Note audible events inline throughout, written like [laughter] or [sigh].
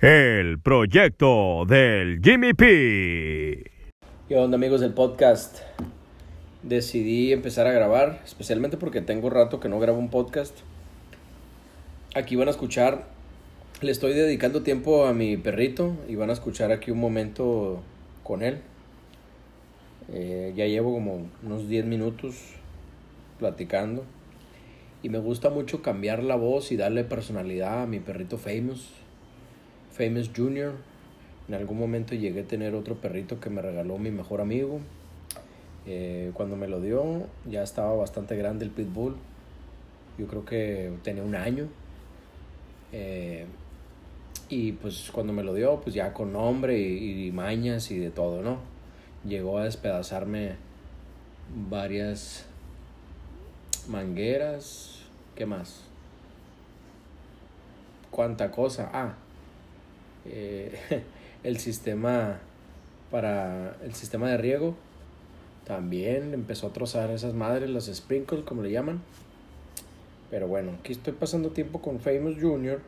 El proyecto del Jimmy P. ¿Qué onda amigos del podcast? Decidí empezar a grabar, especialmente porque tengo rato que no grabo un podcast. Aquí van a escuchar, le estoy dedicando tiempo a mi perrito y van a escuchar aquí un momento con él. Eh, ya llevo como unos 10 minutos platicando y me gusta mucho cambiar la voz y darle personalidad a mi perrito Famous. Famous Junior. En algún momento llegué a tener otro perrito que me regaló mi mejor amigo. Eh, cuando me lo dio ya estaba bastante grande el pitbull. Yo creo que tenía un año. Eh, y pues cuando me lo dio, pues ya con nombre y, y, mañas y de todo, ¿no? Llegó a despedazarme varias mangueras. ¿Qué más? ¿Cuánta cosa? Ah, eh, [laughs] el sistema para el sistema de riego también empezó a trozar esas madres, las sprinkles como le llaman. Pero bueno, aquí estoy pasando tiempo con Famous Junior.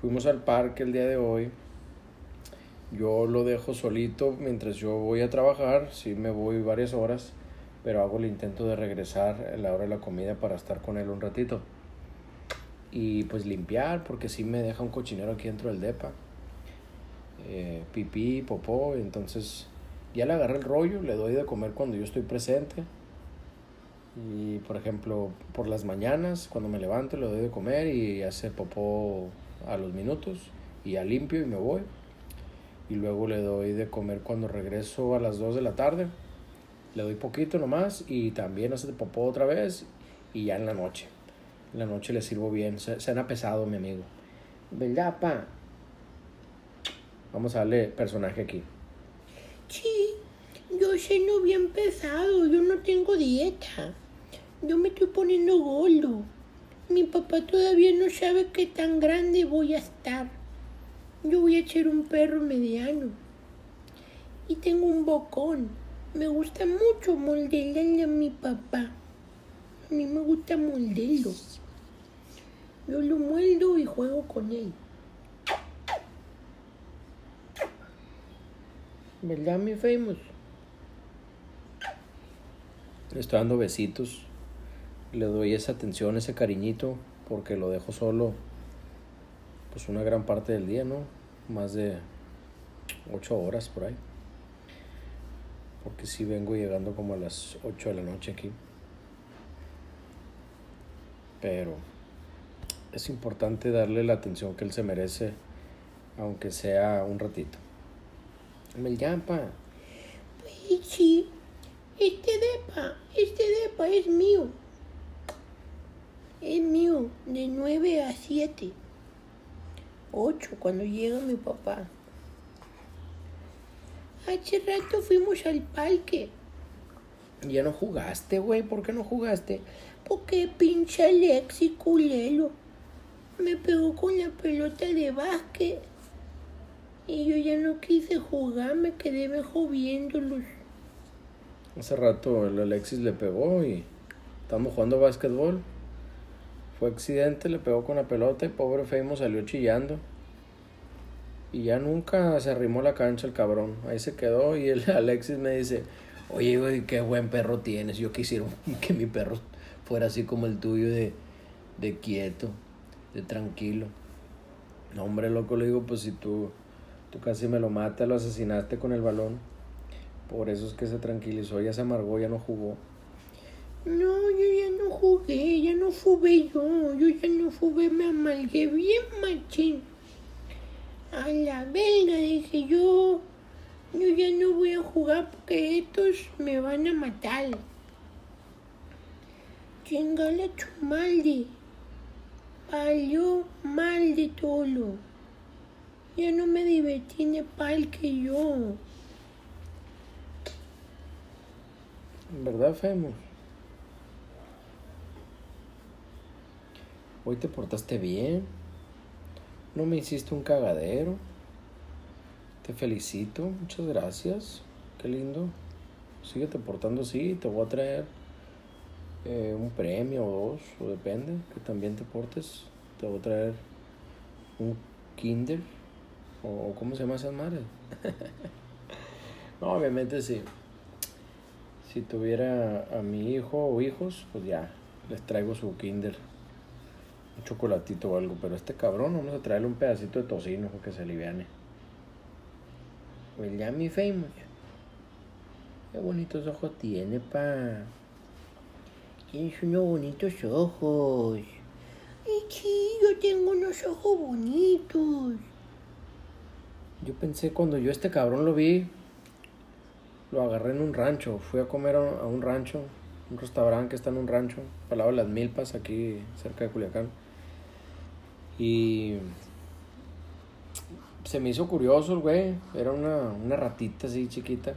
Fuimos al parque el día de hoy. Yo lo dejo solito mientras yo voy a trabajar. Sí me voy varias horas, pero hago el intento de regresar a la hora de la comida para estar con él un ratito. Y pues limpiar, porque si me deja un cochinero aquí dentro del depa eh, pipí, popó, entonces ya le agarré el rollo, le doy de comer cuando yo estoy presente. Y por ejemplo, por las mañanas, cuando me levanto, le doy de comer y hace popó a los minutos y ya limpio y me voy. Y luego le doy de comer cuando regreso a las 2 de la tarde. Le doy poquito nomás y también hace popó otra vez y ya en la noche. En la noche le sirvo bien. Se, se han pesado, mi amigo. ¿Verdad, pa? Vamos a darle personaje aquí. Sí, yo ceno bien pesado, yo no tengo dieta. Yo me estoy poniendo gordo. Mi papá todavía no sabe qué tan grande voy a estar. Yo voy a ser un perro mediano. Y tengo un bocón. Me gusta mucho moldearle a mi papá. A mí me gusta moldearlo. Yo lo mueldo y juego con él. ¿Verdad, mi famous? Le estoy dando besitos. Le doy esa atención, ese cariñito, porque lo dejo solo, pues una gran parte del día, ¿no? Más de ocho horas por ahí. Porque sí vengo llegando como a las ocho de la noche aquí. Pero es importante darle la atención que él se merece, aunque sea un ratito. Me llama. Pues sí, este depa, este depa es mío. Es mío, de 9 a 7. 8 cuando llega mi papá. Hace rato fuimos al parque. Ya no jugaste, güey. ¿Por qué no jugaste? Porque pinche Alexi culelo me pegó con la pelota de básquet. Y yo ya no quise jugar, me quedé mejor viéndolos. Hace rato el Alexis le pegó y estamos jugando básquetbol. Fue accidente, le pegó con la pelota y pobre Feimo salió chillando. Y ya nunca se arrimó la cancha el cabrón. Ahí se quedó y el [laughs] Alexis me dice, oye, güey, qué buen perro tienes. Yo quisiera [laughs] que mi perro fuera así como el tuyo de, de quieto, de tranquilo. No, hombre, loco, le digo, pues si tú Tú casi me lo mata, lo asesinaste con el balón. Por eso es que se tranquilizó, ya se amargó, ya no jugó. No, yo ya no jugué, ya no jugué yo, yo ya no jugué, me amargué bien machín. A la verga, dije yo, yo ya no voy a jugar porque estos me van a matar. Chingala chumalde, valió mal de todo. Ya no me divertí en el parque yo. ¿Verdad, Femo? Hoy te portaste bien. No me hiciste un cagadero. Te felicito. Muchas gracias. Qué lindo. Síguete portando así. Te voy a traer eh, un premio o dos. O depende. Que también te portes. Te voy a traer un kinder ¿O cómo se llama esas madres? [laughs] no, obviamente sí. Si tuviera a mi hijo o hijos, pues ya, les traigo su kinder. Un chocolatito o algo. Pero este cabrón, vamos a traerle un pedacito de tocino para que se aliviane. Pues ya mi famous. Qué bonitos ojos tiene, pa. Tienes unos bonitos ojos. Ay, sí, yo tengo unos ojos bonitos. Yo pensé cuando yo este cabrón lo vi, lo agarré en un rancho. Fui a comer a un rancho, un restaurante que está en un rancho, al lado de las Milpas, aquí cerca de Culiacán. Y se me hizo curioso el güey. Era una, una ratita así chiquita.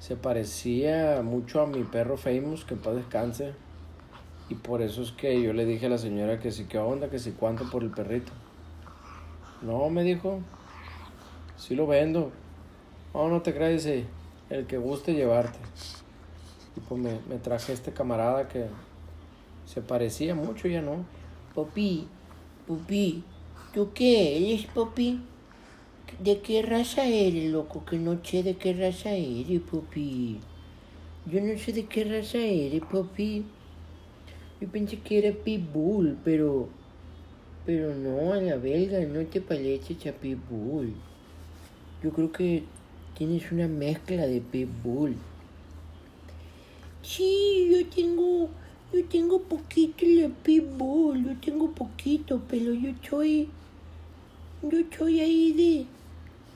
Se parecía mucho a mi perro Famous, que en paz descanse. Y por eso es que yo le dije a la señora que sí, qué onda, que sí, cuánto por el perrito. No, me dijo, sí lo vendo. No, no te creas, dice, el que guste llevarte. Y pues me, me traje este camarada que se parecía mucho, ya no. Papi, papi, ¿tú qué eres, papi? ¿De qué raza eres, loco? Que no sé de qué raza eres, papi. Yo no sé de qué raza eres, papi. Yo pensé que era pitbull, pero... Pero no, a la belga no te pareces a pitbull. Yo creo que tienes una mezcla de pitbull. Sí, yo tengo... Yo tengo poquito de pitbull, yo tengo poquito, pero yo soy... Yo soy ahí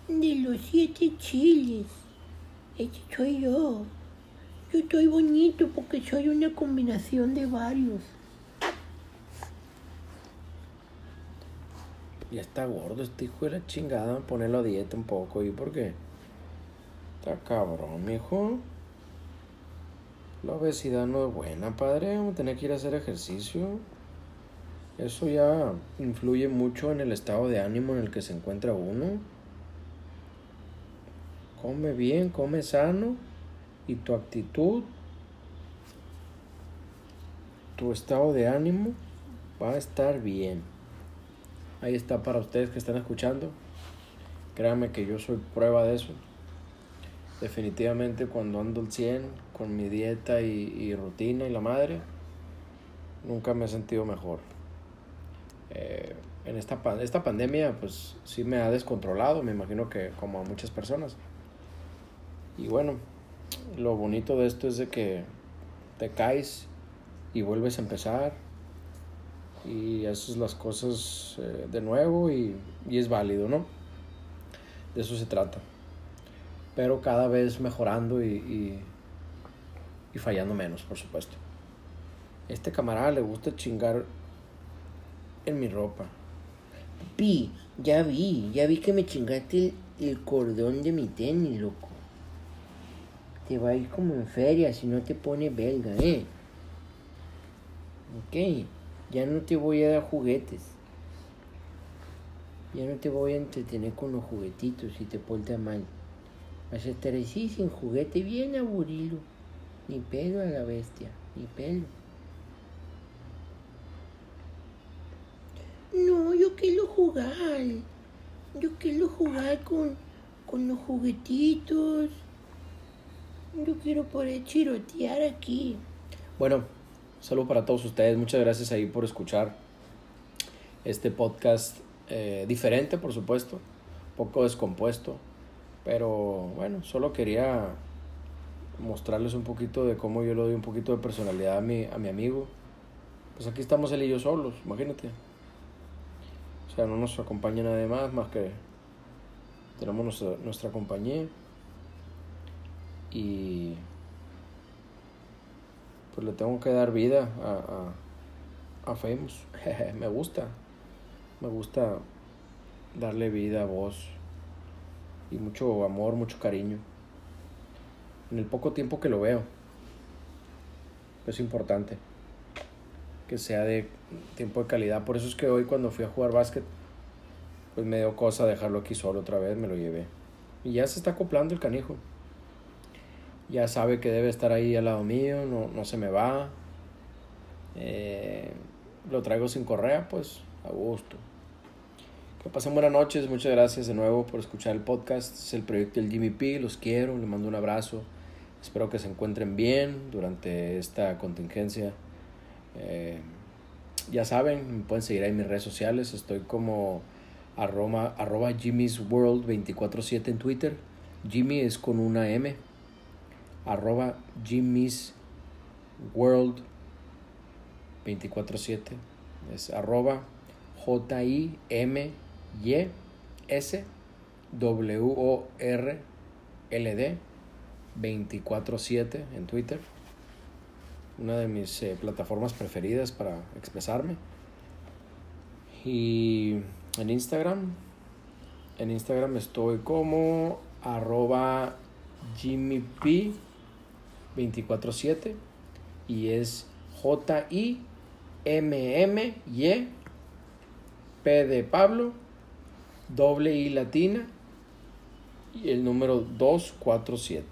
de... De los siete chiles. Ese soy yo. Yo estoy bonito porque soy una combinación de varios. Ya está gordo este hijo de la chingada. Ponerlo a dieta un poco. ¿Y por qué? Está cabrón, mijo. La obesidad no es buena, padre. Vamos a tener que ir a hacer ejercicio. Eso ya influye mucho en el estado de ánimo en el que se encuentra uno. Come bien, come sano. Y tu actitud, tu estado de ánimo va a estar bien. Ahí está para ustedes que están escuchando. Créanme que yo soy prueba de eso. Definitivamente cuando ando al 100 con mi dieta y, rutina y la madre, nunca me he sentido mejor. Eh, en esta, esta pandemia pues sí me ha descontrolado, me imagino que como a muchas personas. Y bueno, lo bonito de esto es de que te caes y vuelves a empezar y haces las cosas eh, de nuevo y, y es válido, ¿no? De eso se trata. Pero cada vez mejorando y, y, fallando menos, por supuesto. Este camarada le gusta chingar en mi ropa. Pi, ya vi, ya vi que me chingaste el, el cordón de mi tenis, loco. Te va a ir como en feria si no te pones belga, ¿eh? Ok, ya no te voy a dar juguetes. Ya no te voy a entretener con los juguetitos si te portas mal. Vas a estar así sin juguete, bien aburrido. Ni pelo a la bestia, ni pelo. No, yo quiero jugar. Yo quiero jugar con, con los juguetitos. Yo quiero poder chirotear aquí. Bueno, saludo para todos ustedes. Muchas gracias ahí por escuchar este podcast eh, diferente, por supuesto, poco descompuesto, pero bueno, solo quería mostrarles un poquito de cómo yo le doy un poquito de personalidad a mi, a mi amigo. Pues aquí estamos él y yo solos, imagínate. O sea, no nos acompaña nadie más, más que tenemos nuestra, nuestra compañía. Y pues le tengo que dar vida a, a, a Famous. [laughs] me gusta. Me gusta darle vida, voz y mucho amor, mucho cariño. En el poco tiempo que lo veo. Es importante que sea de tiempo de calidad. Por eso es que hoy cuando fui a jugar básquet, pues me dio cosa dejarlo aquí solo otra vez, me lo llevé. Y ya se está acoplando el canijo. Ya sabe que debe estar ahí al lado mío, no, no se me va. Eh, lo traigo sin correa, pues a gusto. Que pasen buenas noches, muchas gracias de nuevo por escuchar el podcast. Este es el proyecto del Jimmy P, los quiero, les mando un abrazo. Espero que se encuentren bien durante esta contingencia. Eh, ya saben, me pueden seguir ahí en mis redes sociales. Estoy como arroba, arroba Jimmy's World 24-7 en Twitter. Jimmy es con una M. Arroba Jimmy's World 24-7. Es arroba J-I-M-Y-S-W-O-R-L-D 24-7 en Twitter. Una de mis eh, plataformas preferidas para expresarme. Y en Instagram. En Instagram estoy como arroba jimmyp 24-7 y es J-I-M-M-Y P de Pablo, doble I latina y el número 247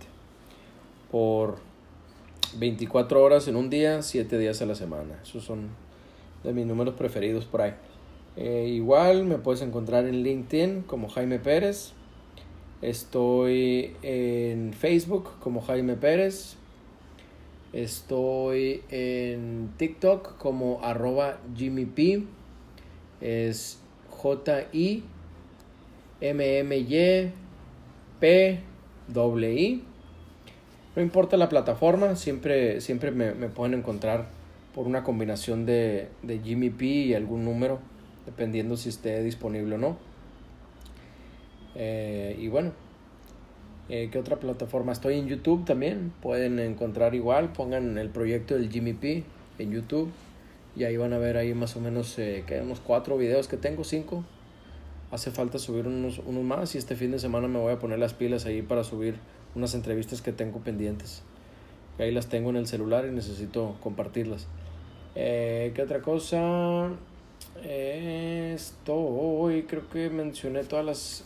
por 24 horas en un día, 7 días a la semana. Esos son de mis números preferidos por ahí. Eh, igual me puedes encontrar en LinkedIn como Jaime Pérez. Estoy en Facebook como Jaime Pérez. Estoy en TikTok como arroba Jimmy P. Es J-I M-M-Y P I. No importa la plataforma, siempre, siempre me, me pueden encontrar por una combinación de, de Jimmy P y algún número dependiendo si esté disponible o no. Eh, y bueno, eh, ¿qué otra plataforma? Estoy en YouTube también, pueden encontrar igual, pongan el proyecto del Jimmy P en YouTube y ahí van a ver ahí más o menos eh, que unos cuatro videos que tengo, cinco. Hace falta subir unos, unos más y este fin de semana me voy a poner las pilas ahí para subir unas entrevistas que tengo pendientes. Ahí las tengo en el celular y necesito compartirlas. Eh, ¿Qué otra cosa? Estoy, creo que mencioné todas las,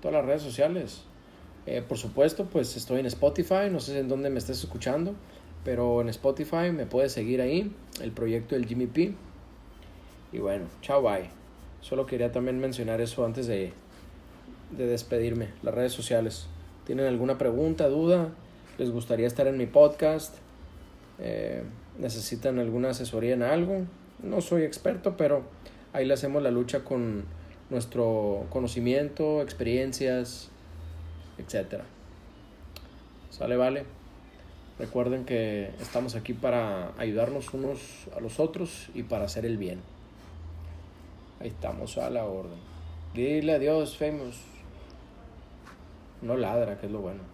todas las redes sociales. Eh, por supuesto, pues estoy en Spotify, no sé en dónde me estés escuchando, pero en Spotify me puedes seguir ahí, el proyecto del Jimmy P. Y bueno, chao, bye. Solo quería también mencionar eso antes de, de despedirme, las redes sociales. ¿Tienen alguna pregunta, duda? ¿Les gustaría estar en mi podcast? Eh, ¿Necesitan alguna asesoría en algo? no soy experto, pero ahí le hacemos la lucha con nuestro conocimiento, experiencias, etc. Sale, vale. Recuerden que estamos aquí para ayudarnos unos a los otros y para hacer el bien. Ahí estamos a la orden. Dile adiós, famous. No ladra, que es lo bueno.